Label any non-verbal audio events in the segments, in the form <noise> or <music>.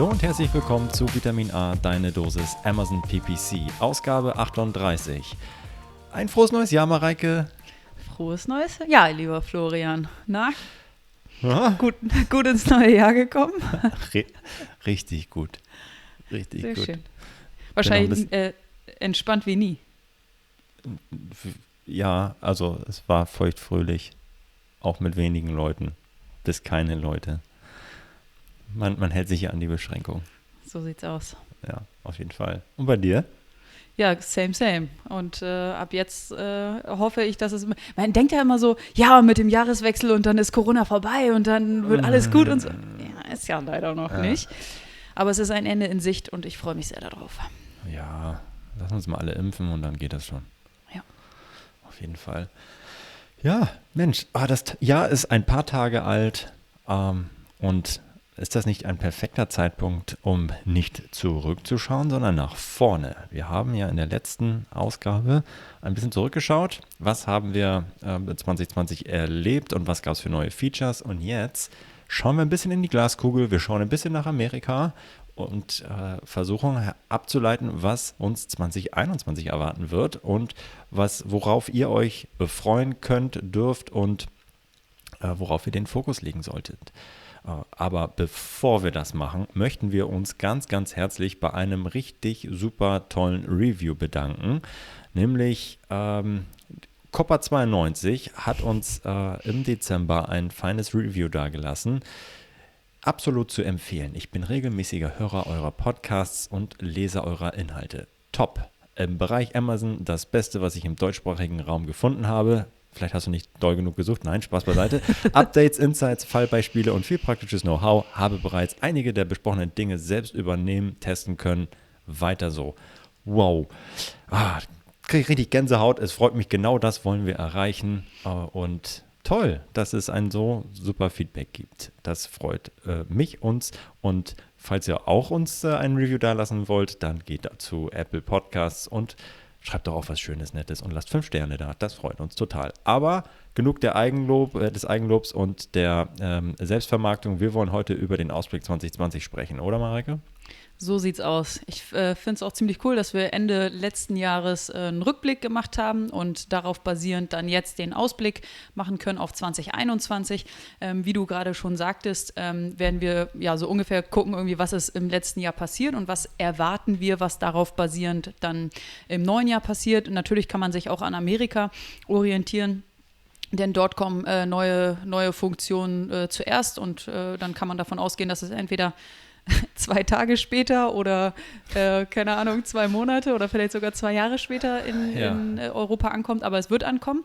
Hallo und herzlich willkommen zu Vitamin A, deine Dosis Amazon PPC, Ausgabe 38. Ein frohes neues Jahr, Mareike. Frohes neues Jahr, lieber Florian. Na, gut, gut ins neue Jahr gekommen? <laughs> Richtig gut. Richtig Sehr gut. schön. Wahrscheinlich äh, entspannt wie nie. Ja, also es war feuchtfröhlich, auch mit wenigen Leuten, bis keine Leute. Man, man hält sich ja an die Beschränkung. So sieht's aus. Ja, auf jeden Fall. Und bei dir? Ja, same, same. Und äh, ab jetzt äh, hoffe ich, dass es. Man denkt ja immer so, ja, mit dem Jahreswechsel und dann ist Corona vorbei und dann wird alles gut und so. <laughs> Ja, ist ja leider noch Ja. nicht. Aber es ist ein Ende in Sicht und ich freue mich sehr darauf. Ja, lass uns mal alle impfen und dann geht das schon. Ja. Auf jeden Fall. Ja, Mensch, ah, das Jahr ist ein paar Tage alt ähm, und ist das nicht ein perfekter Zeitpunkt, um nicht zurückzuschauen, sondern nach vorne? Wir haben ja in der letzten Ausgabe ein bisschen zurückgeschaut. Was haben wir ähm, 2020 erlebt und was gab es für neue Features? Und jetzt schauen wir ein bisschen in die Glaskugel. Wir schauen ein bisschen nach Amerika und äh, versuchen he- abzuleiten, was uns 2021 erwarten wird und was, worauf ihr euch äh, freuen könnt, dürft und äh, worauf ihr den Fokus legen solltet. Äh, Aber bevor wir das machen, möchten wir uns ganz, ganz herzlich bei einem richtig super tollen Review bedanken. Nämlich ähm, Copper92 hat uns äh, im Dezember ein feines Review dargelassen. Absolut zu empfehlen. Ich bin regelmäßiger Hörer eurer Podcasts und Leser eurer Inhalte. Top. Im Bereich Amazon das Beste, was ich im deutschsprachigen Raum gefunden habe. Vielleicht hast du nicht doll genug gesucht. Nein, Spaß beiseite. <laughs> Updates, Insights, Fallbeispiele und viel praktisches Know-how. Habe bereits einige der besprochenen Dinge selbst übernehmen, testen können. Weiter so. Wow. Ah, kriege ich richtig Gänsehaut. Es freut mich, genau das wollen wir erreichen. Äh, Und toll, dass es ein so super Feedback gibt. Das freut äh, mich, uns. Und falls ihr auch uns äh, ein Review dalassen wollt, dann geht dazu Apple Podcasts und schreibt doch auch was Schönes, Nettes und lasst fünf Sterne da. Das freut uns total. Aber genug der Eigenlob, äh, des Eigenlobs und der ähm, Selbstvermarktung. Wir wollen heute über den Ausblick 2020 sprechen, oder Mareike? So sieht's aus. Ich äh, finde es auch ziemlich cool, dass wir Ende letzten Jahres äh, einen Rückblick gemacht haben und darauf basierend dann jetzt den Ausblick machen können auf 2021. Ähm, wie du gerade schon sagtest, ähm, werden wir ja so ungefähr gucken, irgendwie, was ist im letzten Jahr passiert und was erwarten wir, was darauf basierend dann im neuen Jahr passiert. Und natürlich kann man sich auch an Amerika orientieren. Denn dort kommen äh, neue, neue Funktionen äh, zuerst und äh, dann kann man davon ausgehen, dass es entweder <laughs> zwei Tage später oder äh, keine Ahnung, zwei Monate oder vielleicht sogar zwei Jahre später in, Ja. in äh, Europa ankommt, aber es wird ankommen.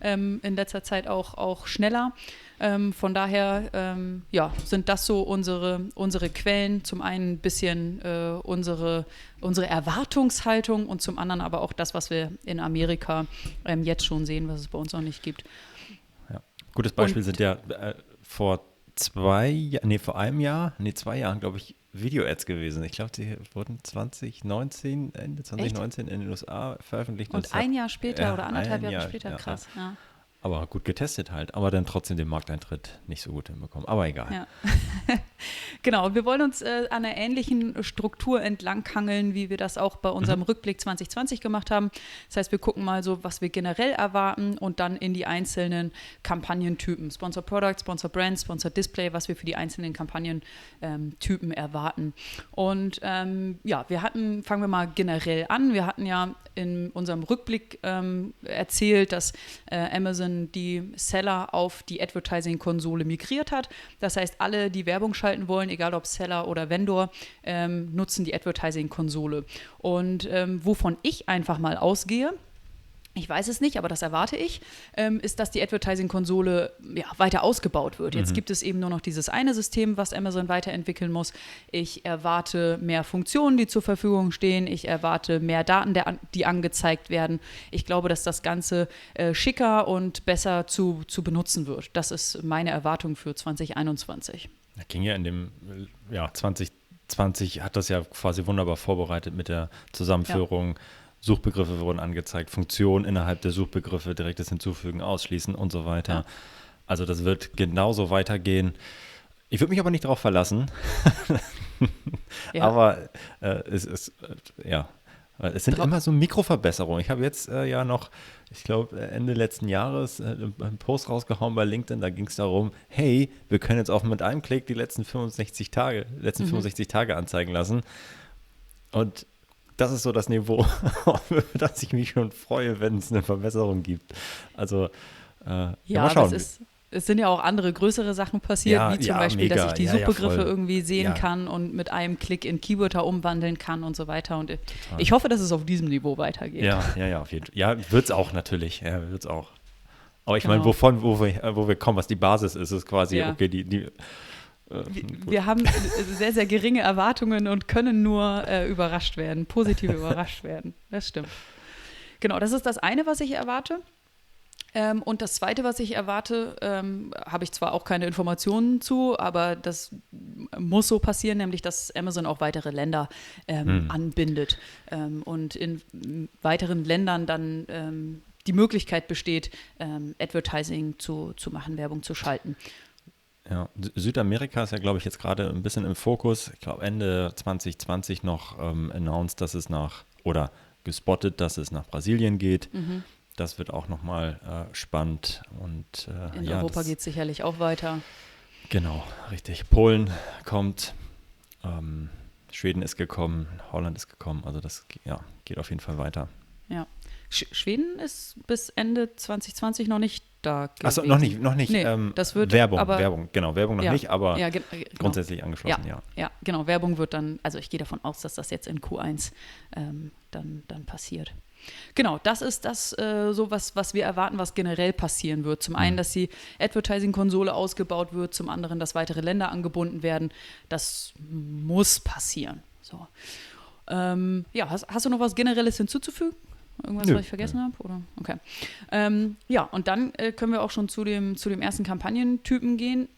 Ähm, in letzter Zeit auch, auch schneller. Ähm, von daher ähm, ja, sind das so unsere, unsere Quellen. Zum einen ein bisschen äh, unsere, unsere Erwartungshaltung und zum anderen aber auch das, was wir in Amerika ähm, jetzt schon sehen, was es bei uns noch nicht gibt. Ja. Gutes Beispiel Und- sind ja äh, vor zwei, nee, vor einem Jahr, nee, zwei Jahren, glaube ich, Video-Ads gewesen. Ich glaube, die wurden 2019, Ende 2019 in den USA veröffentlicht. Und hat- ein Jahr später Ja, oder anderthalb Jahre Jahr, später, ja, krass. Ja. Aber gut getestet halt, aber dann trotzdem den Markteintritt nicht so gut hinbekommen. Aber egal. Ja. <laughs> genau, wir wollen uns äh, an einer ähnlichen Struktur entlanghangeln, wie wir das auch bei unserem Rückblick 2020 gemacht haben. Das heißt, wir gucken mal so, was wir generell erwarten und dann in die einzelnen Kampagnentypen. Sponsor Product, Sponsor Brand, Sponsor Display, was wir für die einzelnen Kampagnentypen erwarten. Und ähm, ja, wir hatten, fangen wir mal generell an. Wir hatten ja in unserem Rückblick ähm, erzählt, dass äh, Amazon die Seller auf die Advertising-Konsole migriert hat. Das heißt, alle, die Werbung schalten wollen, egal ob Seller oder Vendor, ähm, nutzen die Advertising-Konsole. Und ähm, wovon ich einfach mal ausgehe, ich weiß es nicht, aber das erwarte ich, ähm, ist, dass die Advertising-Konsole ja, weiter ausgebaut wird. Jetzt mhm. gibt es eben nur noch dieses eine System, was Amazon weiterentwickeln muss. Ich erwarte mehr Funktionen, die zur Verfügung stehen. Ich erwarte mehr Daten, der, die angezeigt werden. Ich glaube, dass das Ganze äh, schicker und besser zu, zu benutzen wird. Das ist meine Erwartung für 2021. Da ging ja in dem ja, 2020 hat das ja quasi wunderbar vorbereitet mit der Zusammenführung. Ja Suchbegriffe wurden angezeigt, Funktionen innerhalb der Suchbegriffe, direktes Hinzufügen, Ausschließen und so weiter. Ja. Also das wird genauso weitergehen. Ich würde mich aber nicht darauf verlassen. ja. <laughs> Aber äh, es ist, äh, ja, es sind Dra immer so Mikroverbesserungen. Ich habe jetzt äh, ja noch, ich glaube, Ende letzten Jahres äh, einen Post rausgehauen bei LinkedIn, da ging es darum, hey, wir können jetzt auch mit einem Klick die letzten 65 Tage, letzten mhm. 65 Tage anzeigen lassen. Und das ist so das Niveau, <laughs> dass ich mich schon freue, wenn es eine Verbesserung gibt. Also, äh, ja, mal schauen. Ist, es sind ja auch andere größere Sachen passiert, ja, wie zum ja, Beispiel, mega. dass ich die Suchbegriffe ja, irgendwie sehen kann und mit einem Klick in Keywörter umwandeln kann und so weiter. Und Total. ich hoffe, dass es auf diesem Niveau weitergeht. Ja, ja, ja, auf jeden Fall. Ja, wird es auch natürlich. Ja, wird es auch. Aber ich genau. meine, wovon, wo wir, wo wir kommen, was die Basis ist, ist quasi, okay, die, die wir, wir haben sehr, sehr geringe Erwartungen und können nur äh, überrascht werden, positiv <laughs> überrascht werden. Das stimmt. Genau, das ist das eine, was ich erwarte. Ähm, und das Zweite, was ich erwarte, ähm, habe ich zwar auch keine Informationen zu, aber das muss so passieren, nämlich dass Amazon auch weitere Länder ähm, hm. anbindet ähm, und in weiteren Ländern dann ähm, die Möglichkeit besteht, ähm, Advertising zu, zu machen, Werbung zu schalten. Ja, Südamerika ist ja, glaube ich, jetzt gerade ein bisschen im Fokus. Ich glaube, Ende 2020 noch ähm, announced, dass es nach, oder gespottet, dass es nach Brasilien geht. Mhm. Das wird auch nochmal äh, spannend. Und, äh, In ja, Europa geht es sicherlich auch weiter. Genau, richtig. Polen kommt, ähm, Schweden ist gekommen, Holland ist gekommen. Also das ja, geht auf jeden Fall weiter. Ja. Sch Schweden ist bis Ende 2020 noch nicht da Achso, noch nicht, noch nicht. Nee, ähm, das wird, Werbung, aber, Werbung, genau, Werbung noch ja, nicht, aber ja, genau. grundsätzlich angeschlossen, ja, ja. Ja, genau, Werbung wird dann, also ich gehe davon aus, dass das jetzt in Q1 ähm, dann, dann passiert. Genau, das ist das äh, so, was, was wir erwarten, was generell passieren wird. Zum einen, mhm. dass die Advertising-Konsole ausgebaut wird, zum anderen, dass weitere Länder angebunden werden. Das muss passieren. So. Ähm, ja, hast, hast du noch was Generelles hinzuzufügen? Irgendwas, Nö. was ich vergessen habe? Oder? Okay. Ähm, ja, und dann äh, können wir auch schon zu dem, zu dem ersten Kampagnentypen gehen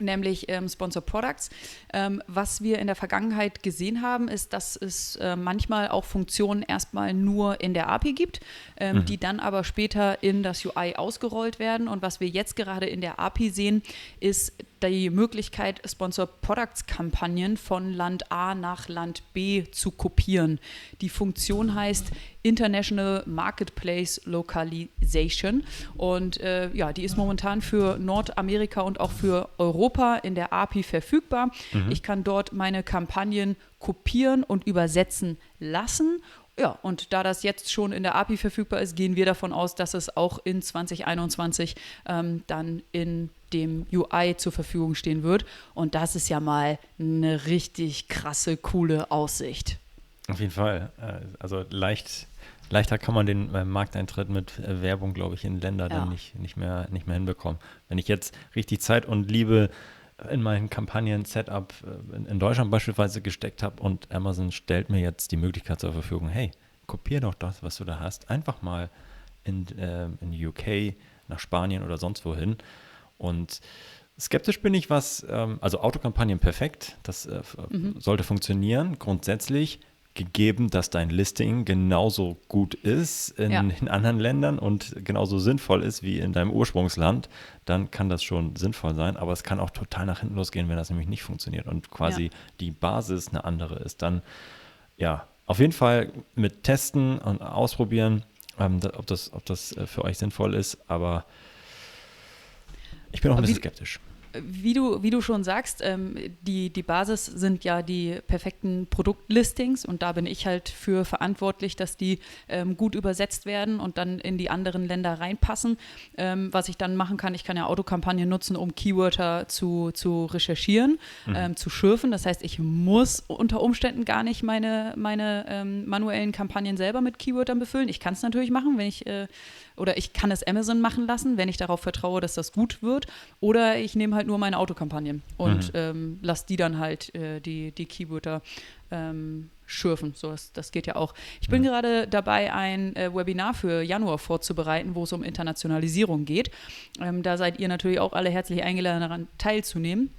nämlich ähm, Sponsor Products. Ähm, was wir in der Vergangenheit gesehen haben, ist, dass es äh, manchmal auch Funktionen erstmal nur in der API gibt, ähm, mhm. die dann aber später in das UI ausgerollt werden. Und was wir jetzt gerade in der API sehen, ist die Möglichkeit, Sponsor Products Kampagnen von Land A nach Land B zu kopieren. Die Funktion heißt International Marketplace Localization und äh, ja, die ist momentan für Nordamerika und auch für Europa in der API verfügbar. Mhm. Ich kann dort meine Kampagnen kopieren und übersetzen lassen ja, und da das jetzt schon in der API verfügbar ist, gehen wir davon aus, dass es auch in 2021 ähm, dann in dem UI zur Verfügung stehen wird. Und das ist ja mal eine richtig krasse, coole Aussicht. Auf jeden Fall. Äh, also leicht, leichter kann man den äh, Markteintritt mit äh, Werbung, glaube ich, in Länder ja. dann nicht, nicht, mehr, nicht mehr hinbekommen. Wenn ich jetzt richtig Zeit und Liebe in meinen Kampagnen-Setup in Deutschland beispielsweise gesteckt habe und Amazon stellt mir jetzt die Möglichkeit zur Verfügung, hey, kopier doch das, was du da hast, einfach mal in, äh, in UK, nach Spanien oder sonst wohin und skeptisch bin ich, was, ähm, also Autokampagnen perfekt, das äh, mhm. sollte funktionieren, grundsätzlich, gegeben, dass dein Listing genauso gut ist in, ja. in, anderen Ländern und genauso sinnvoll ist wie in deinem Ursprungsland, dann kann das schon sinnvoll sein, aber es kann auch total nach hinten losgehen, wenn das nämlich nicht funktioniert und quasi ja. die Basis eine andere ist. Dann, ja, auf jeden Fall mit testen und ausprobieren, ähm, ob, das, ob das äh, für euch sinnvoll ist, aber ich bin auch ein bisschen skeptisch. Wie du, wie du schon sagst, ähm, die, die Basis sind ja die perfekten Produktlistings und da bin ich halt für verantwortlich, dass die ähm, gut übersetzt werden und dann in die anderen Länder reinpassen. Ähm, was ich dann machen kann, ich kann ja Autokampagnen nutzen, um Keywörter zu, zu recherchieren, mhm. Ähm, zu schürfen. Das heißt, ich muss unter Umständen gar nicht meine, meine ähm, manuellen Kampagnen selber mit Keywörtern befüllen. Ich kann es natürlich machen, wenn ich äh, oder ich kann es Amazon machen lassen, wenn ich darauf vertraue, dass das gut wird. Oder ich nehme halt nur meine Autokampagnen und mhm. ähm, lasse die dann halt äh, die, die Keywörter ähm, schürfen. So, das, das, geht ja auch. Ich bin ja. gerade dabei, ein äh, Webinar für Januar vorzubereiten, wo es um Internationalisierung geht. Ähm, da seid ihr natürlich auch alle herzlich eingeladen, daran teilzunehmen.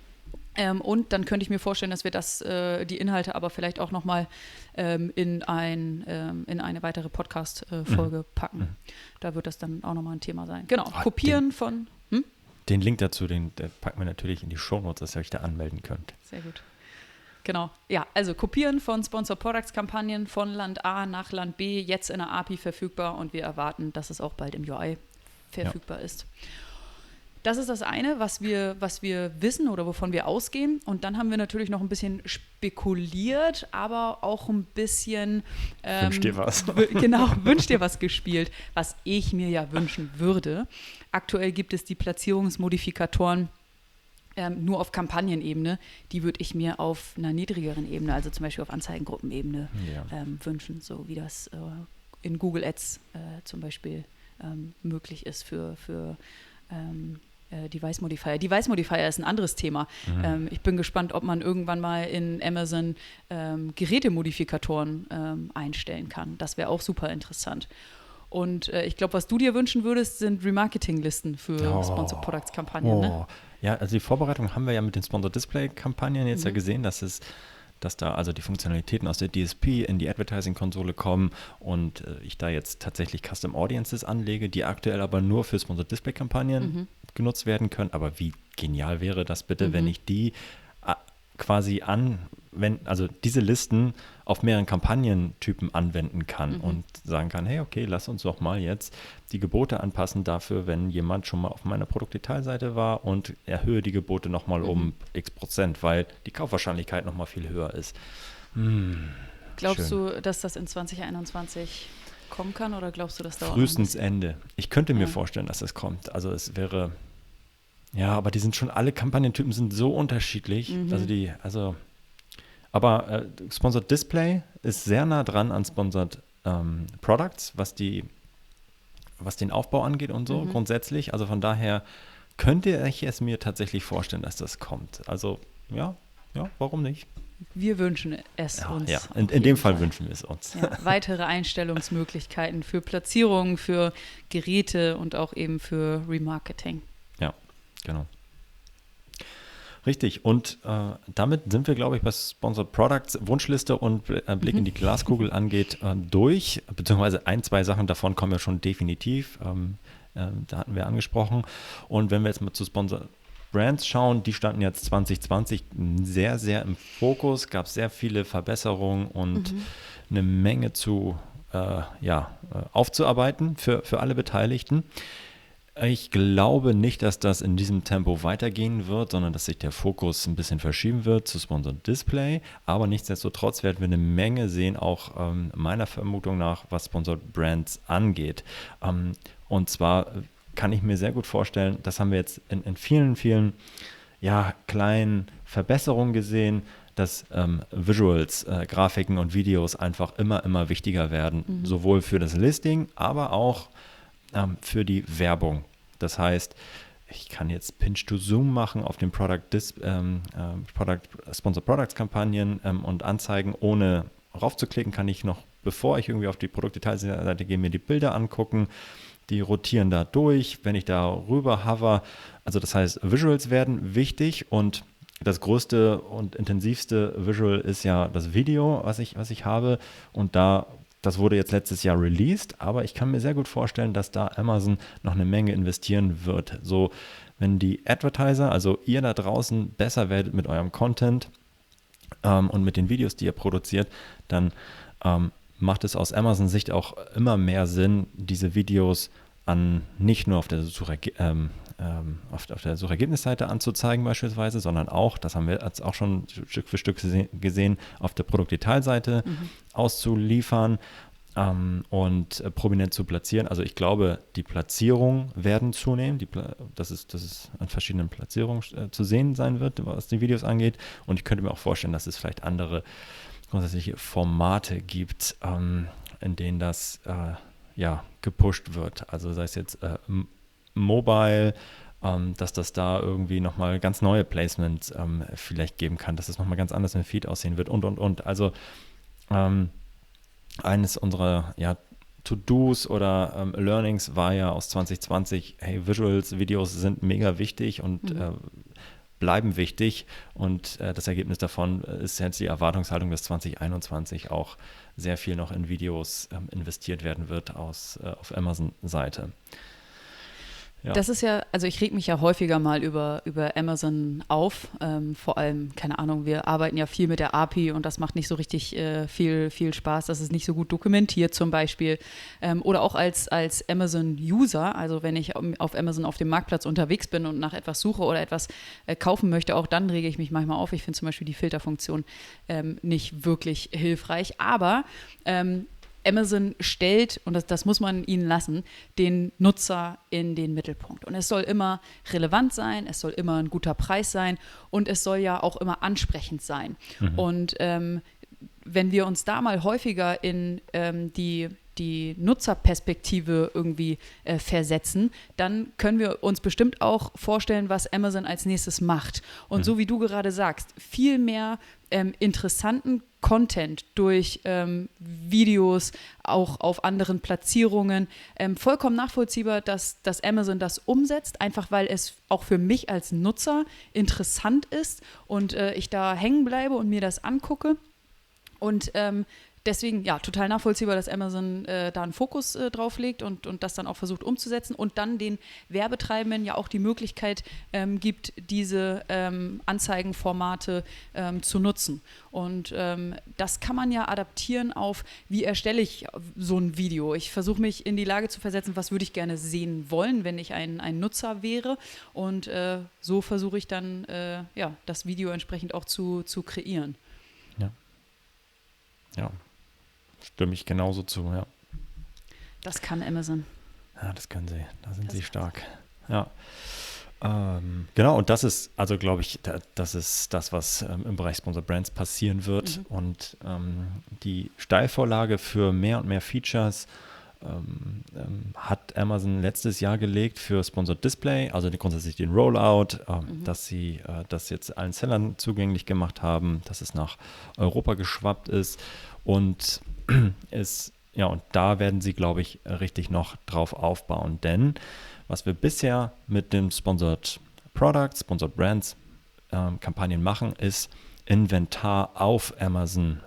Ähm, und dann könnte ich mir vorstellen, dass wir das, äh, die Inhalte aber vielleicht auch nochmal ähm, in, ein, ähm, in eine weitere Podcast-Folge mhm. packen. Mhm. Da wird das dann auch nochmal ein Thema sein. Genau, oh, kopieren den, von. Hm? Den Link dazu, den, packen wir natürlich in die Shownotes, dass ihr euch da anmelden könnt. Sehr gut. Genau. Ja, also kopieren von Sponsor Products Kampagnen von Land A nach Land B, jetzt in der API verfügbar und wir erwarten, dass es auch bald im UI verfügbar ja. ist. Das ist das eine, was wir, was wir wissen oder wovon wir ausgehen. Und dann haben wir natürlich noch ein bisschen spekuliert, aber auch ein bisschen. Ähm, wünsch dir was. Genau, <laughs> wünsch dir was gespielt, was ich mir ja wünschen würde. Aktuell gibt es die Platzierungsmodifikatoren. Ähm, nur auf Kampagnenebene, die würde ich mir auf einer niedrigeren Ebene, also zum Beispiel auf Anzeigengruppenebene, ja. ähm, wünschen, so wie das äh, in Google Ads äh, zum Beispiel ähm, möglich ist für, für ähm, äh, Device Modifier. Device Modifier ist ein anderes Thema. Mhm. Ähm, ich bin gespannt, ob man irgendwann mal in Amazon ähm, Gerätemodifikatoren ähm, einstellen kann. Das wäre auch super interessant. Und äh, ich glaube, was du dir wünschen würdest, sind Remarketing-Listen für oh. Sponsor Products Kampagnen. Ne? Oh. Ne? Ja, also die Vorbereitung haben wir ja mit den Sponsor Display Kampagnen jetzt mhm. ja gesehen, dass es dass da also die Funktionalitäten aus der DSP in die Advertising-Konsole kommen und äh, ich da jetzt tatsächlich Custom Audiences anlege, die aktuell aber nur für Sponsored Display-Kampagnen mhm. Genutzt werden können. Aber wie genial wäre das bitte, mhm. wenn ich die äh, quasi an, wenn, also diese Listen auf mehreren Kampagnentypen anwenden kann mhm. und sagen kann, hey, okay, lass uns doch mal jetzt die Gebote anpassen dafür, wenn jemand schon mal auf meiner Produktdetailseite war und erhöhe die Gebote nochmal mhm. um x Prozent, weil die Kaufwahrscheinlichkeit nochmal viel höher ist. Hm, glaubst schön. du, dass das in 2021 kommen kann oder glaubst du, dass dauert? Frühestens Ende. Ich könnte mir ja. vorstellen, dass es kommt. Also es wäre ja, aber die sind schon, alle Kampagnentypen sind so unterschiedlich. Mhm. Also die, also, aber äh, Sponsored Display ist sehr nah dran an Sponsored ähm, Products, was die, was den Aufbau angeht und so mhm. grundsätzlich. Also von daher könnte ich es mir tatsächlich vorstellen, dass das kommt. Also ja, ja, warum nicht? Wir wünschen es ja, uns. Ja, in, in dem Fall, Fall, wünschen wir es uns. Ja, weitere Einstellungsmöglichkeiten für Platzierungen, für Geräte und auch eben für Remarketing. Genau. Richtig. Und äh, damit sind wir, glaube ich, was Sponsored Products, Wunschliste und äh, Blick mhm. in die <laughs> Glaskugel angeht, äh, durch. Beziehungsweise ein, zwei Sachen davon kommen ja schon definitiv. Ähm, äh, da hatten wir angesprochen. Und wenn wir jetzt mal zu Sponsored Brands schauen, die standen jetzt 2020 sehr, sehr im Fokus, gab sehr viele Verbesserungen und mhm. eine Menge zu äh, ja, äh, aufzuarbeiten für, für alle Beteiligten. Ich glaube nicht, dass das in diesem Tempo weitergehen wird, sondern dass sich der Fokus ein bisschen verschieben wird zu Sponsored Display. Aber nichtsdestotrotz werden wir eine Menge sehen, auch ähm, meiner Vermutung nach, was Sponsored Brands angeht. Ähm, und zwar kann ich mir sehr gut vorstellen, das haben wir jetzt in, in vielen, vielen ja, kleinen Verbesserungen gesehen, dass ähm, Visuals, äh, Grafiken und Videos einfach immer, immer wichtiger werden, mhm. sowohl für das Listing, aber auch ähm, für die Werbung. Das heißt, ich kann jetzt Pinch to Zoom machen auf den Product, Dis, ähm, äh, Product Sponsor Products Kampagnen ähm, und Anzeigen, ohne raufzuklicken, kann ich noch, bevor ich irgendwie auf die Produktdetailseite gehe, mir die Bilder angucken. Die rotieren da durch, wenn ich da rüber hover. Also das heißt, Visuals werden wichtig und das größte und intensivste Visual ist ja das Video, was ich, was ich habe. Und da das wurde jetzt letztes Jahr released, aber ich kann mir sehr gut vorstellen, dass da Amazon noch eine Menge investieren wird. So, wenn die Advertiser, also ihr da draußen, besser werdet mit eurem Content ähm, und mit den Videos, die ihr produziert, dann ähm, macht es aus Amazon-Sicht auch immer mehr Sinn, diese Videos an nicht nur auf der Suchergebnis, ähm, ähm, auf, auf, der Suchergebnisseite anzuzeigen beispielsweise, sondern auch, das haben wir jetzt auch schon Stück für Stück gesehen, auf der Produktdetailseite mhm. auszuliefern ähm, und äh, prominent zu platzieren. Also ich glaube, die Platzierungen werden zunehmen, die, dass, es, dass es an verschiedenen Platzierungen äh, zu sehen sein wird, was die Videos angeht. Und ich könnte mir auch vorstellen, dass es vielleicht andere grundsätzliche Formate gibt, ähm, in denen das äh, ja, gepusht wird. Also sei es jetzt äh, Mobile, ähm, dass das da irgendwie nochmal ganz neue Placements ähm, vielleicht geben kann, dass es das nochmal ganz anders im Feed aussehen wird und, und, und. Also ähm, eines unserer ja, To-Dos oder ähm, Learnings war ja aus 2020, hey, Visuals, Videos sind mega wichtig und mhm. äh, bleiben wichtig und äh, das Ergebnis davon ist jetzt die Erwartungshaltung, dass 2021 auch sehr viel noch in Videos ähm, investiert werden wird aus, äh, auf Amazon-Seite. Ja. Das ist ja, also ich reg mich ja häufiger mal über, über Amazon auf. Ähm, vor allem, keine Ahnung, wir arbeiten ja viel mit der API und das macht nicht so richtig äh, viel, viel Spaß. Das ist nicht so gut dokumentiert zum Beispiel. Ähm, oder auch als, als Amazon-User, also wenn ich auf Amazon auf dem Marktplatz unterwegs bin und nach etwas suche oder etwas äh, kaufen möchte, auch dann rege ich mich manchmal auf. Ich finde zum Beispiel die Filterfunktion ähm, nicht wirklich hilfreich. Aber ähm, Amazon stellt, und das, das, muss man ihnen lassen, den Nutzer in den Mittelpunkt. Und es soll immer relevant sein, es soll immer ein guter Preis sein und es soll ja auch immer ansprechend sein. Mhm. Und ähm, wenn wir uns da mal häufiger in ähm, die die Nutzerperspektive irgendwie äh, versetzen, dann können wir uns bestimmt auch vorstellen, was Amazon als nächstes macht. Und mhm. so wie du gerade sagst, viel mehr ähm, interessanten Content durch ähm, Videos, auch auf anderen Platzierungen. Ähm, vollkommen nachvollziehbar, dass, dass Amazon das umsetzt, einfach weil es auch für mich als Nutzer interessant ist und äh, ich da hängen bleibe und mir das angucke. Und ähm, deswegen, ja, total nachvollziehbar, dass Amazon äh, da einen Fokus äh, drauf legt und, und das dann auch versucht umzusetzen und dann den Werbetreibenden ja auch die Möglichkeit ähm, gibt, diese ähm, Anzeigenformate ähm, zu nutzen. Und ähm, das kann man ja adaptieren auf, wie erstelle ich so ein Video. Ich versuche mich in die Lage zu versetzen, was würde ich gerne sehen wollen, wenn ich ein, ein Nutzer wäre. Und äh, so versuche ich dann, äh, ja, das Video entsprechend auch zu, zu kreieren. Ja. Ja, Stimme ich genauso zu, ja. Das kann Amazon. Ja, das können sie. Da sind das sie stark. Ja. Ähm, genau, und das ist, also glaube ich, das ist das, was ähm, im Bereich Sponsor Brands passieren wird. Mhm. Und ähm, die Steilvorlage für mehr und mehr Features ähm, ähm, hat Amazon letztes Jahr gelegt für Sponsored Display, also grundsätzlich den Rollout, ähm, mhm. dass sie äh, das jetzt allen Sellern zugänglich gemacht haben, dass es nach Europa geschwappt ist. Und <clears throat> ist, ja, und da werden sie, glaube ich, richtig noch drauf aufbauen. Denn was wir bisher mit dem Sponsored Products, Sponsored Brands ähm, Kampagnen machen, ist Inventar auf Amazon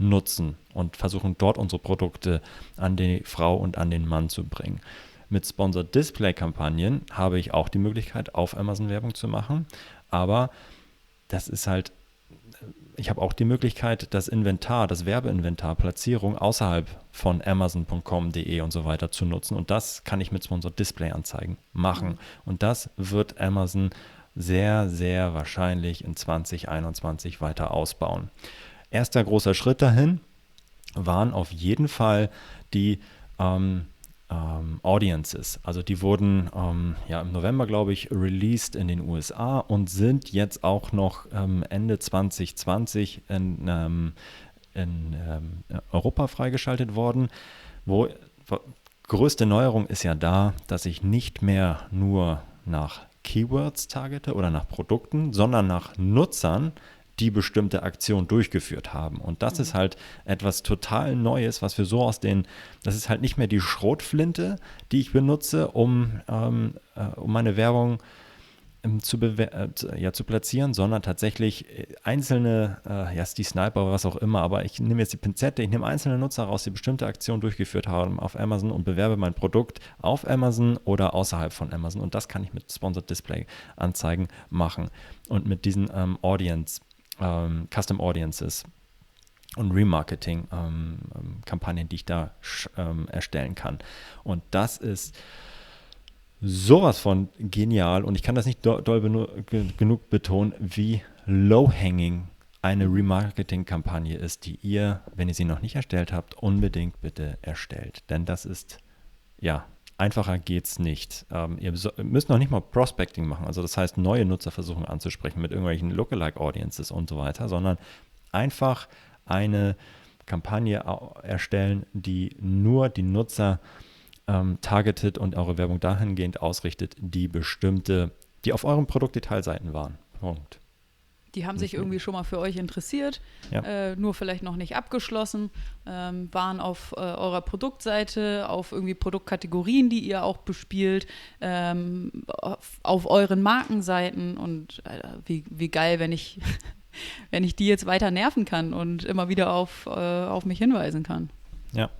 nutzen und versuchen dort unsere Produkte an die Frau und an den Mann zu bringen. Mit Sponsored Display Kampagnen habe ich auch die Möglichkeit, auf Amazon Werbung zu machen, aber das ist halt ich habe auch die Möglichkeit, das Inventar, das Werbeinventar, Platzierung außerhalb von Amazon.com.de und so weiter zu nutzen. Und das kann ich mit Sponsored Display Anzeigen machen. Und das wird Amazon sehr, sehr wahrscheinlich in 2021 weiter ausbauen. Erster großer Schritt dahin waren auf jeden Fall die ähm, ähm, Audiences. Also die wurden ähm, ja im November, glaube ich, released in den USA und sind jetzt auch noch ähm, Ende 2020 in, ähm, in ähm, Europa freigeschaltet worden. Wo, wo größte Neuerung ist ja da, dass ich nicht mehr nur nach Keywords targete oder nach Produkten, sondern nach Nutzern, die bestimmte Aktion durchgeführt haben. Und das mhm. ist halt etwas total Neues, was wir so aus den, das ist halt nicht mehr die Schrotflinte, die ich benutze, um, ähm, äh, um meine Werbung ähm, zu, äh, ja, zu platzieren, sondern tatsächlich äh, einzelne, äh, ja, die Sniper, was auch immer, aber ich nehme jetzt die Pinzette, ich nehme einzelne Nutzer raus, die bestimmte Aktionen durchgeführt haben auf Amazon und bewerbe mein Produkt auf Amazon oder außerhalb von Amazon. Und das kann ich mit Sponsored Display Anzeigen machen. Und mit diesen ähm, Audience ähm, Custom Audiences und Remarketing-Kampagnen, ähm, ähm die ich da ähm, erstellen kann. Und das ist sowas von genial und ich kann das nicht doll, doll genug betonen, wie low-hanging eine Remarketing-Kampagne ist, die ihr, wenn ihr sie noch nicht erstellt habt, unbedingt bitte erstellt. Denn das ist, ja, einfacher geht es nicht. Ähm, ihr müsst noch nicht mal Prospecting machen, also das heißt neue Nutzer versuchen anzusprechen mit irgendwelchen Lookalike-Audiences und so weiter, sondern einfach eine Kampagne erstellen, die nur die Nutzer ähm, targetet und eure Werbung dahingehend ausrichtet, die bestimmte, die auf euren Produktdetailseiten waren. Punkt. Die haben sich irgendwie schon mal für euch interessiert, ja. äh, nur vielleicht noch nicht abgeschlossen, ähm, waren auf äh, eurer Produktseite, auf irgendwie Produktkategorien, die ihr auch bespielt, ähm, auf, auf, euren Markenseiten und äh, wie, wie geil, wenn ich, <laughs> wenn ich die jetzt weiter nerven kann und immer wieder auf, äh, auf mich hinweisen kann. Ja,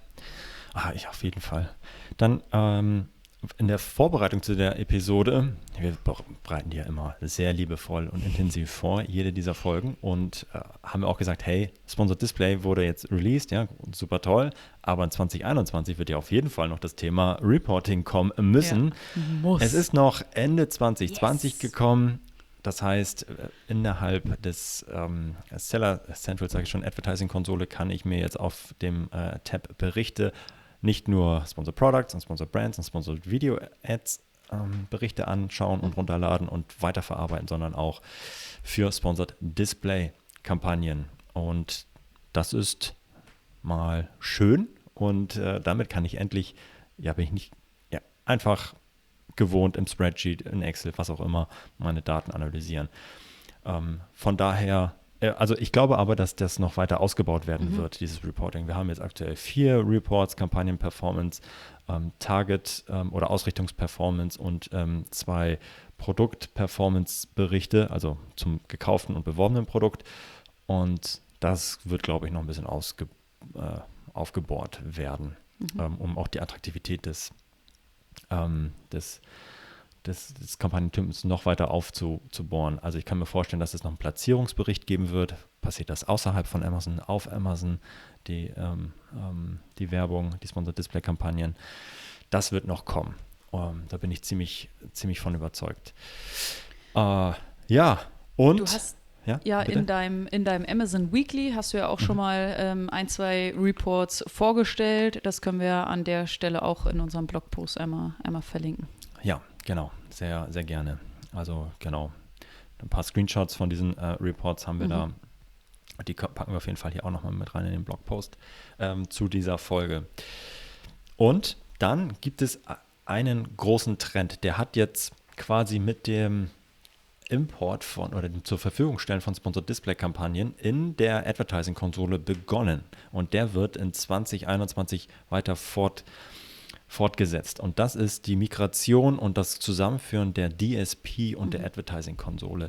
ah, ich auf jeden Fall. Dann ähm, in der Vorbereitung zu der Episode, wir bereiten die ja immer sehr liebevoll und intensiv vor, jede dieser Folgen, und äh, haben auch gesagt, hey, Sponsored Display wurde jetzt released, ja, super toll, aber in 2021 wird ja auf jeden Fall noch das Thema Reporting kommen müssen. Ja, muss. Es ist noch Ende 2020 yes. gekommen. Das heißt, äh, innerhalb des ähm, Seller Central, sage ich schon, Advertising-Konsole kann ich mir jetzt auf dem äh, Tab Berichte nicht nur Sponsored Products und Sponsored Brands und Sponsored Video Ads ähm, Berichte anschauen und runterladen und weiterverarbeiten, sondern auch für Sponsored Display Kampagnen. Und das ist mal schön und äh, damit kann ich endlich, ja, bin ich nicht, ja, einfach gewohnt im Spreadsheet, in Excel, was auch immer, meine Daten analysieren. Ähm, von daher also ich glaube aber, dass das noch weiter ausgebaut werden mhm. wird, dieses Reporting. Wir haben jetzt aktuell vier Reports, Kampagnen-Performance, ähm, Target- ähm, oder Ausrichtungsperformance und ähm, zwei Produkt-Performance-Berichte, also zum gekauften und beworbenen Produkt. Und das wird, glaube ich, noch ein bisschen ausge, äh, aufgebohrt werden, mhm. Ähm, um auch die Attraktivität des, ähm, des des, des Kampagnentypens noch weiter aufzubohren. Also ich kann mir vorstellen, dass es noch einen Platzierungsbericht geben wird. Passiert das außerhalb von Amazon, auf Amazon, die, ähm, ähm, die Werbung, die Sponsored Display Kampagnen. Das wird noch kommen. Ähm, da bin ich ziemlich, ziemlich von überzeugt. Uh, ja, und. Du hast ja, ja in, deinem, in deinem Amazon Weekly hast du ja auch mhm. schon mal ähm, ein, zwei Reports vorgestellt. Das können wir an der Stelle auch in unserem Blogpost einmal, einmal verlinken. Ja, Genau, sehr, sehr gerne. Also genau, ein paar Screenshots von diesen äh, Reports haben wir mhm. da. Die packen wir auf jeden Fall hier auch nochmal mit rein in den Blogpost ähm, zu dieser Folge. Und dann gibt es einen großen Trend, der hat jetzt quasi mit dem Import von oder dem zur Verfügung stellen von Sponsored Display Kampagnen in der Advertising Konsole begonnen und der wird in 2021 weiter fort fortgesetzt. Und das ist die Migration und das Zusammenführen der DSP und mhm. der Advertising-Konsole.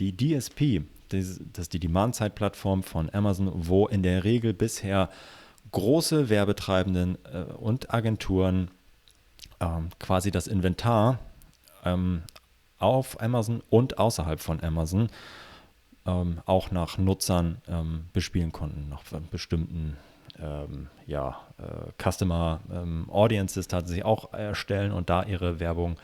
Die DSP, das, ist die Demand-Side-Plattform von Amazon, wo in der Regel bisher große Werbetreibenden äh, und Agenturen ähm, quasi das Inventar ähm, auf Amazon und außerhalb von Amazon ähm, auch nach Nutzern bespielen konnten, nach bestimmten ähm, ja, äh, Customer ähm, Audiences tatsächlich auch erstellen und da ihre Werbung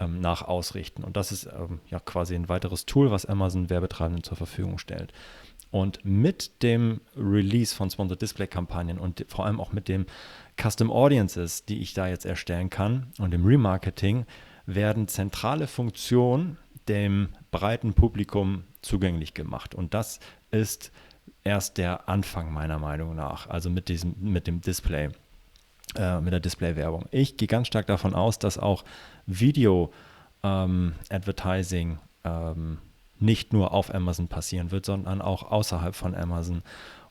ähm, nach ausrichten. Und das ist ähm, ja quasi ein weiteres Tool, was Amazon Werbetreibenden zur Verfügung stellt. Und mit dem Release von Sponsored Display Kampagnen und vor allem auch mit dem Custom Audiences, die ich da jetzt erstellen kann und dem Remarketing, werden zentrale Funktionen dem breiten Publikum zugänglich gemacht. Und das ist erst der Anfang meiner Meinung nach, also mit diesem, mit dem Display, äh, mit der Display-Werbung. Ich gehe ganz stark davon aus, dass auch Video-Advertising ähm, ähm, nicht nur auf Amazon passieren wird, sondern auch außerhalb von Amazon.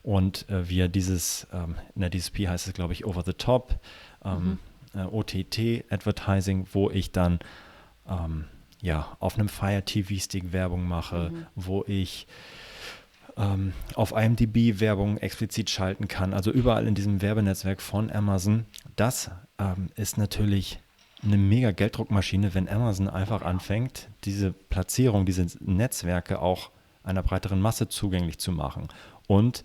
Und äh, wir dieses, ähm, in der DSP heißt es, glaube ich, Over the Top, ähm, mhm. äh, OTT-Advertising, wo ich dann ähm, ja, auf einem Fire TV-Stick Werbung mache, mhm. wo ich ähm, auf IMDb Werbung explizit schalten kann, also überall in diesem Werbenetzwerk von Amazon. Das ähm, ist natürlich eine mega Gelddruckmaschine, wenn Amazon einfach anfängt, diese Platzierung, diese Netzwerke auch einer breiteren Masse zugänglich zu machen. Und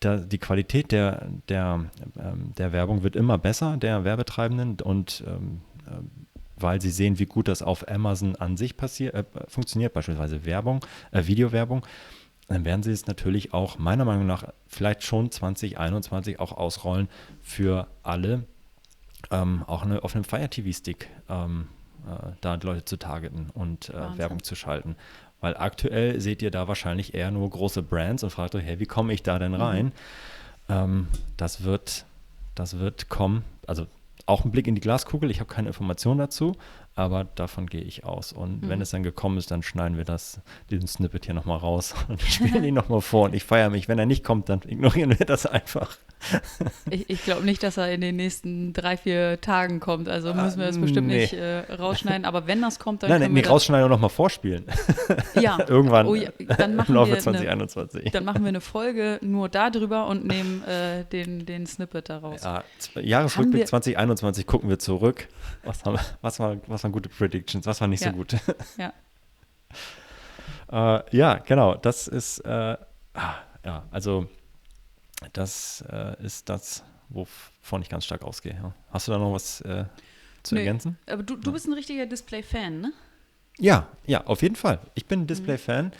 da, die Qualität der, der, ähm, der Werbung wird immer besser, der Werbetreibenden. Und ähm, weil sie sehen, wie gut das auf Amazon an sich passiert, äh, funktioniert, beispielsweise Werbung, äh, Videowerbung, dann werden sie es natürlich auch meiner Meinung nach vielleicht schon 2021 auch ausrollen für alle, ähm, auch eine, auf einem Fire TV Stick ähm, äh, da Leute zu targeten und äh, Werbung zu schalten. Weil aktuell seht ihr da wahrscheinlich eher nur große Brands und fragt euch, hey, wie komme ich da denn mhm. rein? Mhm. Ähm, das wird, das wird kommen. Also auch ein Blick in die Glaskugel. Ich habe keine Informationen dazu, aber davon gehe ich aus. Und mhm. wenn es dann gekommen ist, dann schneiden wir das, diesen Snippet hier nochmal raus <laughs> und spielen <laughs> ihn nochmal vor. Und ich feiere mich. Wenn er nicht kommt, dann ignorieren wir das einfach. <laughs> ich, ich glaube nicht, dass er in den nächsten drei, vier Tagen kommt. Also müssen wir das ah, bestimmt nee. nicht äh, rausschneiden. Aber wenn das kommt, dann. Nein, nein, nee, rausschneiden und nochmal vorspielen. Ja. <laughs> Irgendwann oh, ja. Dann machen im Laufe wir 2021. Eine, dann machen wir eine Folge nur darüber und nehmen äh, den, den Snippet daraus. Ja, Jahresrückblick 2021 gucken wir zurück. Was, haben, was, war, was waren gute Predictions, was war nicht ja. so gut? Ja. <laughs> äh, ja, genau. Das ist, äh, ah, ja, also das äh, ist das, wovon ich ganz stark ausgehe. Ja. Hast du da noch was äh, zu nee, ergänzen? Aber du, du bist ein richtiger Display-Fan, ne? Ja, ja, auf jeden Fall. Ich bin ein Display-Fan. Mhm.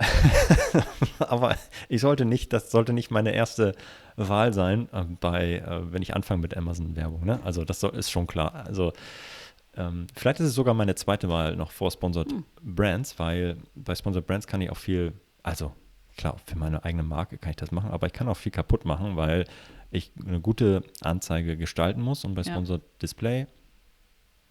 <laughs> Aber ich sollte nicht, das sollte nicht meine erste Wahl sein, äh, bei, äh, wenn ich anfange mit Amazon-Werbung. Ne? Also das soll, ist schon klar. Also ähm, vielleicht ist es sogar meine zweite Wahl noch vor Sponsored hm. Brands, weil bei Sponsored Brands kann ich auch viel, also klar, für meine eigene Marke kann ich das machen, aber ich kann auch viel kaputt machen, weil ich eine gute Anzeige gestalten muss und bei Sponsored ja. Display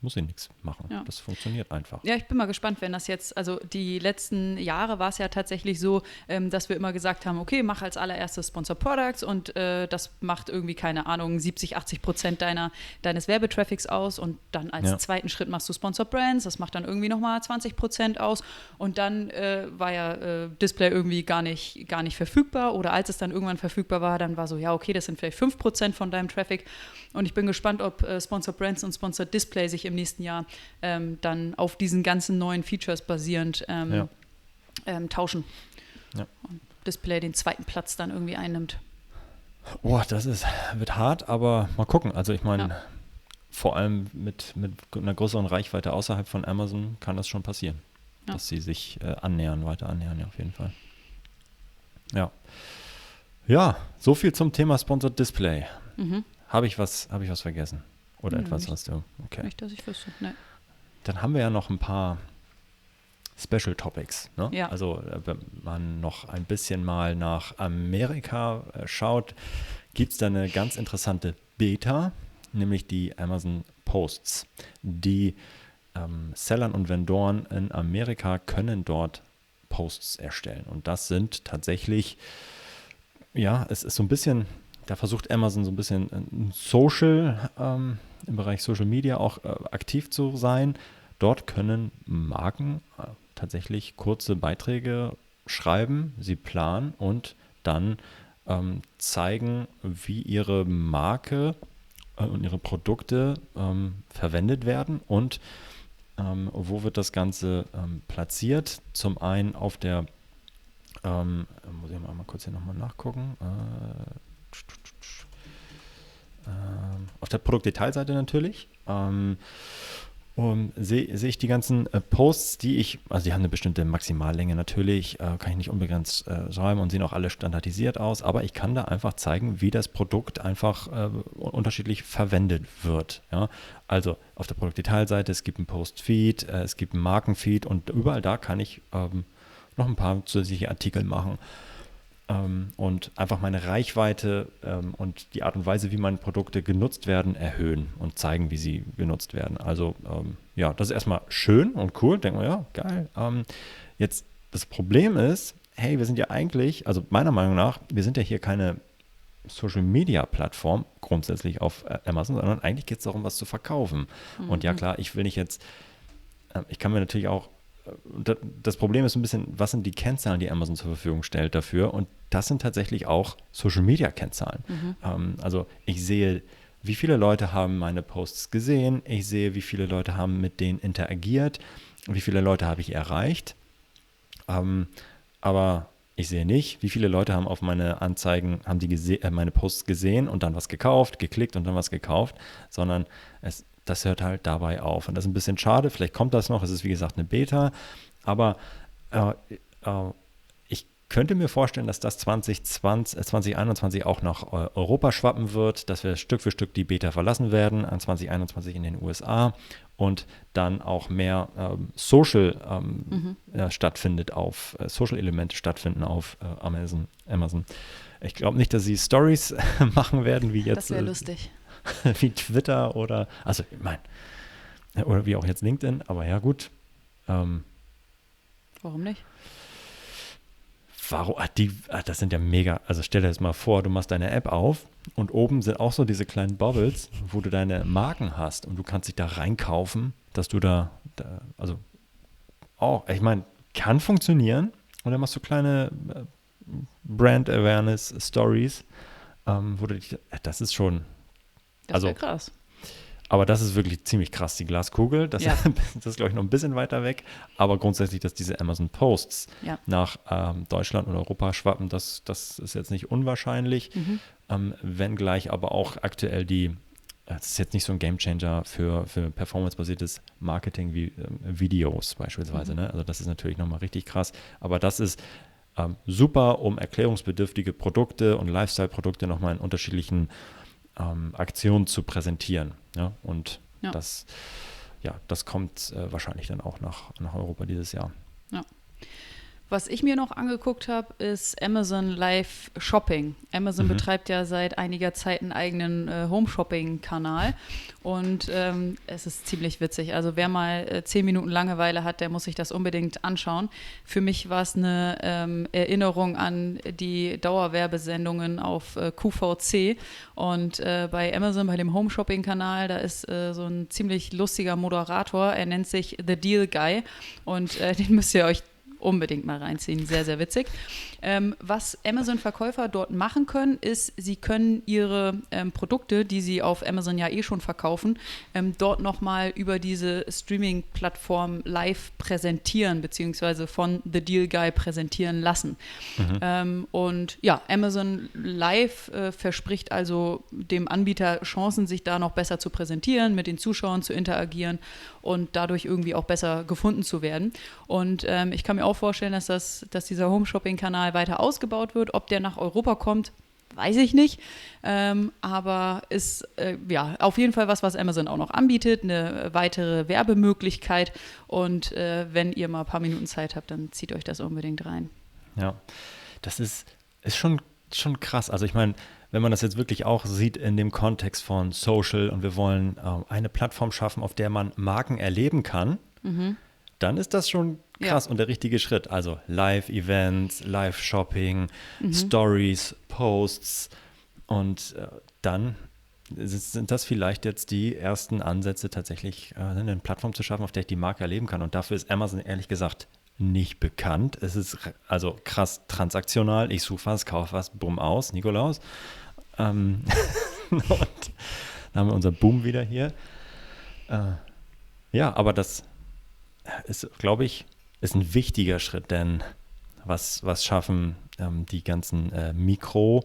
muss ich nichts machen. Ja. Das funktioniert einfach. Ja, ich bin mal gespannt, wenn das jetzt, also die letzten Jahre war es ja tatsächlich so, ähm, dass wir immer gesagt haben, okay, mach als allererstes Sponsor Products und äh, das macht irgendwie, keine Ahnung, 70, 80 Prozent deiner, deines Werbetraffics aus und dann als ja. zweiten Schritt machst du Sponsor Brands, das macht dann irgendwie nochmal 20 Prozent aus und dann äh, war ja äh, Display irgendwie gar nicht, gar nicht verfügbar oder als es dann irgendwann verfügbar war, dann war so, ja, okay, das sind vielleicht 5 Prozent von deinem Traffic und ich bin gespannt, ob äh, Sponsor Brands und Sponsor Display sich im nächsten Jahr ähm, dann auf diesen ganzen neuen Features basierend ähm, ja. ähm, tauschen. Ja. Und Display den zweiten Platz dann irgendwie einnimmt. Boah, das ist, wird hart, aber mal gucken. Also ich meine, ja. vor allem mit, mit einer größeren Reichweite außerhalb von Amazon kann das schon passieren. Ja. Dass sie sich äh, annähern, weiter annähern, ja, auf jeden Fall. Ja. Ja, so viel zum Thema Sponsored Display. Mhm. Habe ich was, habe ich was vergessen? Oder hm, etwas, nicht, was du. Okay. Nicht, dass ich wüsste. Nee. Dann haben wir ja noch ein paar Special Topics. Ne? Ja. Also, äh, wenn man noch ein bisschen mal nach Amerika äh, schaut, gibt es da eine ganz interessante Beta, nämlich die Amazon Posts. Die ähm, Sellern und Vendoren in Amerika können dort Posts erstellen. Und das sind tatsächlich, ja, es ist so ein bisschen da versucht Amazon so ein bisschen äh, Social, ähm, im Bereich Social Media auch äh, aktiv zu sein. Dort können Marken äh, tatsächlich kurze Beiträge schreiben, sie planen und dann ähm, zeigen, wie ihre Marke äh, und ihre Produkte ähm, verwendet werden und ähm, wo wird das Ganze ähm, platziert. Zum einen auf der, ähm, muss ich mal, kurz hier nochmal nachgucken, äh, auf der Produktdetailseite natürlich. Ähm, sehe seh ich die ganzen äh, Posts, die ich, also die haben eine bestimmte Maximallänge natürlich, äh, kann ich nicht unbegrenzt äh, schreiben und sehen auch alle standardisiert aus, aber ich kann da einfach zeigen, wie das Produkt einfach äh, unterschiedlich verwendet wird. Ja? Also auf der Produktdetailseite, es gibt einen Post-Feed, äh, es gibt einen Markenfeed und überall da kann ich ähm, noch ein paar zusätzliche Artikel machen ähm, und einfach meine Reichweite ähm, und die Art und Weise, wie meine Produkte genutzt werden, erhöhen und zeigen, wie sie genutzt werden. Also ähm, ja, das ist erstmal schön und cool. Denken wir, ja, geil. Ähm, jetzt das Problem ist, hey, wir sind ja eigentlich, also meiner Meinung nach, wir sind ja hier keine Social Media Plattform grundsätzlich auf äh, Amazon, sondern eigentlich geht es darum, was zu verkaufen. Mhm. Und ja, mhm. klar, ich will nicht jetzt, äh, ich kann mir natürlich auch das Problem ist ein bisschen, was sind die Kennzahlen, die Amazon zur Verfügung stellt dafür? Und das sind tatsächlich auch Social Media Kennzahlen. Mhm. Ähm, also ich sehe, wie viele Leute haben meine Posts gesehen, ich sehe, wie viele Leute haben mit denen interagiert, wie viele Leute habe ich erreicht. Ähm, aber ich sehe nicht, wie viele Leute haben auf meine Anzeigen, haben die äh, meine Posts gesehen und dann was gekauft, geklickt und dann was gekauft, sondern es das hört halt dabei auf. Und das ist ein bisschen schade, vielleicht kommt das noch, es ist wie gesagt eine Beta, aber äh, äh, ich könnte mir vorstellen, dass das 2020, äh, 2021 auch nach Europa schwappen wird, dass wir Stück für Stück die Beta verlassen werden, an 2021 in den USA und dann auch mehr ähm, Social ähm, mhm. äh, stattfindet auf, äh, Social-Elemente stattfinden auf äh, Amazon. Amazon. Ich glaube nicht, dass sie Stories <laughs> machen werden, wie jetzt. Das wäre lustig. <laughs> wie Twitter oder, also ich meine, oder wie auch jetzt LinkedIn, aber ja gut. Ähm, Warum nicht? Warum? Ah, die, ah, das sind ja mega. Also stell dir das mal vor, du machst deine App auf und oben sind auch so diese kleinen Bubbles, wo du deine Marken hast und du kannst dich da reinkaufen, dass du da, da also auch, ich meine, kann funktionieren. Und dann machst du kleine äh, Brand Awareness Stories, ähm, wo du dich, äh, das ist schon, das also krass. Aber das ist wirklich ziemlich krass, die Glaskugel. Das, ja. <laughs> das ist, glaube ich, noch ein bisschen weiter weg. Aber grundsätzlich, dass diese Amazon Posts ja. nach ähm, Deutschland und Europa schwappen, das, das ist jetzt nicht unwahrscheinlich. Mhm. Ähm, wenngleich aber auch aktuell die, äh, das ist jetzt nicht so ein Gamechanger für, für performancebasiertes Marketing wie ähm, Videos beispielsweise. Mhm. Ne? Also das ist natürlich nochmal richtig krass. Aber das ist ähm, super, um erklärungsbedürftige Produkte und Lifestyle-Produkte nochmal in unterschiedlichen ähm, Aktionen zu präsentieren. Ja? Und ja. das, ja, das kommt äh, wahrscheinlich dann auch nach, nach Europa dieses Jahr. Ja. Was ich mir noch angeguckt habe, ist Amazon Live Shopping. Amazon mhm. betreibt ja seit einiger Zeit einen eigenen äh, Home-Shopping-Kanal und ähm, es ist ziemlich witzig. Also wer mal äh, zehn Minuten Langeweile hat, der muss sich das unbedingt anschauen. Für mich war es eine ähm, Erinnerung an die Dauerwerbesendungen auf äh, QVC und äh, bei Amazon, bei dem Home-Shopping-Kanal, da ist äh, so ein ziemlich lustiger Moderator. Er nennt sich The Deal Guy und äh, <laughs> den müsst ihr euch unbedingt mal reinziehen. Sehr, sehr witzig. Ähm, was Amazon-Verkäufer dort machen können, ist, sie können ihre ähm, Produkte, die sie auf Amazon ja eh schon verkaufen, ähm, dort nochmal über diese Streaming-Plattform live präsentieren, beziehungsweise von The Deal Guy präsentieren lassen. Mhm. Ähm, und ja, Amazon Live äh, verspricht also dem Anbieter Chancen, sich da noch besser zu präsentieren, mit den Zuschauern zu interagieren und dadurch irgendwie auch besser gefunden zu werden. Und ähm, ich kann mir auch vorstellen, dass, das, dass dieser Home-Shopping-Kanal weiter ausgebaut wird. Ob der nach Europa kommt, weiß ich nicht. Ähm, aber ist äh, ja auf jeden Fall was, was Amazon auch noch anbietet, eine weitere Werbemöglichkeit. Und äh, wenn ihr mal ein paar Minuten Zeit habt, dann zieht euch das unbedingt rein. Ja, das ist, ist schon, schon krass. Also ich meine, wenn man das jetzt wirklich auch sieht in dem Kontext von Social und wir wollen äh, eine Plattform schaffen, auf der man Marken erleben kann, mhm. Dann ist das schon krass ja. und der richtige Schritt. Also Live-Events, Live-Shopping, mhm. Stories, Posts und äh, dann sind das vielleicht jetzt die ersten Ansätze, tatsächlich äh, eine Plattform zu schaffen, auf der ich die Marke erleben kann. Und dafür ist Amazon ehrlich gesagt nicht bekannt. Es ist also krass transaktional. Ich suche was, kaufe was, bumm aus, Nikolaus. Ähm <laughs> und dann haben wir unser Boom wieder hier. Äh, ja, aber das ist, glaube ich, ist ein wichtiger Schritt, denn was, was schaffen ähm, die ganzen äh, Mikro,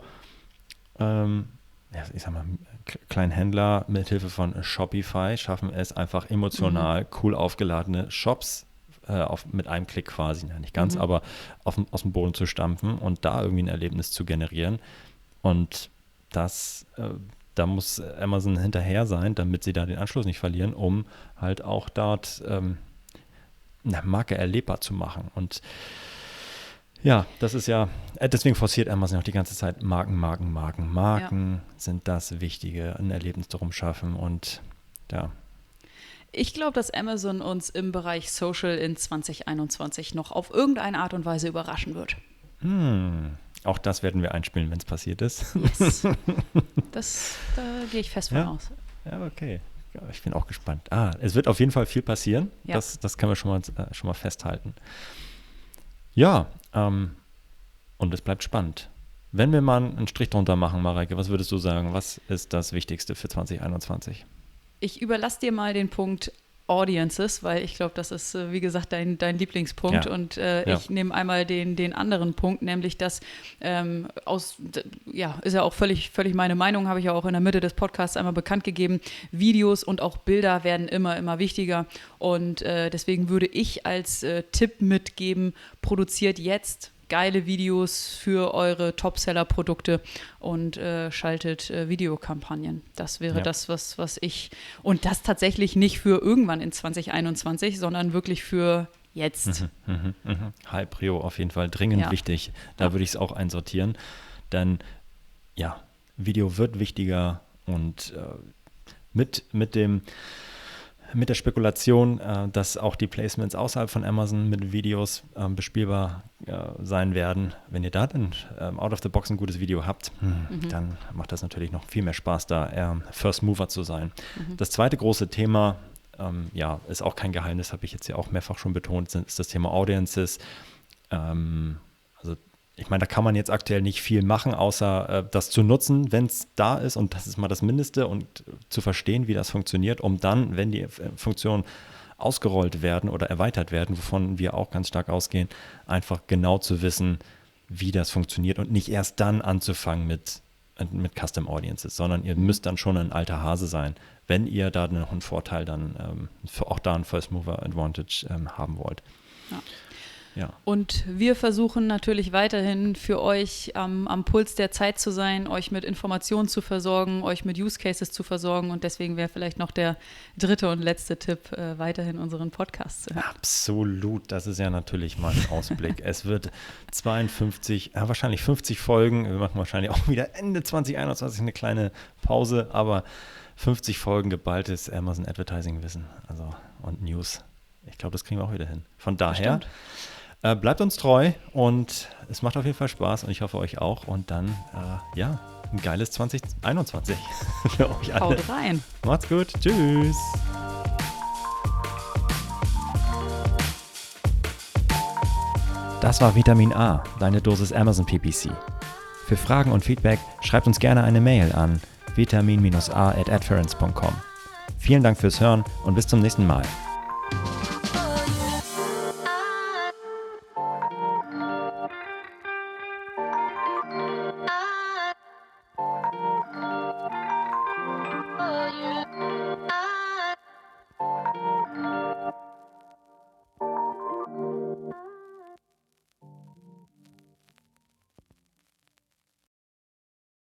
ähm, ja, ich sag mal, Kleinhändler mit Hilfe von Shopify schaffen es einfach emotional mhm. cool aufgeladene Shops äh, auf, mit einem Klick quasi, ja, nicht ganz, mhm. aber auf, aus dem Boden zu stampfen und da irgendwie ein Erlebnis zu generieren. Und das, äh, da muss Amazon hinterher sein, damit sie da den Anschluss nicht verlieren, um halt auch dort ähm, eine Marke erlebbar zu machen. Und ja, das ist ja, äh, deswegen forciert Amazon auch die ganze Zeit Marken, Marken, Marken. Marken ja. sind das Wichtige, ein Erlebnis darum schaffen und ja. Ich glaube, dass Amazon uns im Bereich Social in 2021 noch auf irgendeine Art und Weise überraschen wird. Hm. Auch das werden wir einspielen, wenn es passiert ist. Yes. <laughs> Das, da gehe ich fest von ja. aus. Ja, okay. Ich bin auch gespannt. Ah, es wird auf jeden Fall viel passieren. Ja. Das, das können wir schon mal, äh, schon mal festhalten. Ja, ähm, und es bleibt spannend. Wenn wir mal einen Strich drunter machen, Mareike, was würdest du sagen? Was ist das Wichtigste für 2021? Ich überlasse dir mal den Punkt Audiences, weil ich glaube, das ist, äh, wie gesagt, dein, dein Lieblingspunkt. Ja. Und äh, Ja. ich nehme einmal den, den anderen Punkt, nämlich dass ähm, aus, ja, ist ja auch völlig, völlig meine Meinung, habe ich ja auch in der Mitte des Podcasts einmal bekannt gegeben. Videos und auch Bilder werden immer, immer wichtiger. Und äh, deswegen würde ich als äh, Tipp mitgeben, produziert jetzt geile Videos für eure Topseller-Produkte und äh, schaltet äh, Videokampagnen. Das wäre Ja. das, was, was ich. Und das tatsächlich nicht für irgendwann in 2021, sondern wirklich für jetzt. Mhm, mhm. High Prio auf jeden Fall dringend Ja. wichtig. Da würde ich es auch einsortieren. Denn ja, Video wird wichtiger und äh, mit, mit dem mit der Spekulation, äh, dass auch die Placements außerhalb von Amazon mit Videos ähm, bespielbar äh, sein werden. Wenn ihr da dann ähm, out of the box ein gutes Video habt, hm, dann macht das natürlich noch viel mehr Spaß, da First Mover zu sein. Das zweite große Thema, ähm, ja, ist auch kein Geheimnis, habe ich jetzt ja auch mehrfach schon betont, sind- ist das Thema Audiences. Ähm, also ich meine, da kann man jetzt aktuell nicht viel machen, außer äh, das zu nutzen, wenn es da ist. Und das ist mal das Mindeste und zu verstehen, wie das funktioniert, um dann, wenn die äh, Funktionen ausgerollt werden oder erweitert werden, wovon wir auch ganz stark ausgehen, einfach genau zu wissen, wie das funktioniert und nicht erst dann anzufangen mit, äh, mit Custom Audiences, sondern ihr müsst dann schon ein alter Hase sein, wenn ihr da noch einen Vorteil dann ähm, auch da einen First Mover Advantage ähm, haben wollt. Ja. Ja. Und wir versuchen natürlich weiterhin für euch am, am Puls der Zeit zu sein, euch mit Informationen zu versorgen, euch mit Use Cases zu versorgen. Und deswegen wäre vielleicht noch der dritte und letzte Tipp, äh, weiterhin unseren Podcast zu hören. Absolut, das ist ja natürlich mal ein Ausblick. es wird 52, ja, wahrscheinlich 50 Folgen. Wir machen wahrscheinlich auch wieder Ende 2021 eine kleine Pause, aber 50 Folgen geballtes Amazon Advertising Wissen also, und News. Ich glaube, das kriegen wir auch wieder hin. Von daher Bestimmt. Äh, bleibt uns treu und es macht auf jeden Fall Spaß und ich hoffe euch auch. Und dann, äh, ja, ein geiles 2021 <laughs> für euch alle. Haut rein. Macht's gut. Tschüss. Das war Vitamin A, deine Dosis Amazon PPC. Für Fragen und Feedback schreibt uns gerne eine Mail an vitamin-a at adference.com. Vielen Dank fürs Hören und bis zum nächsten Mal.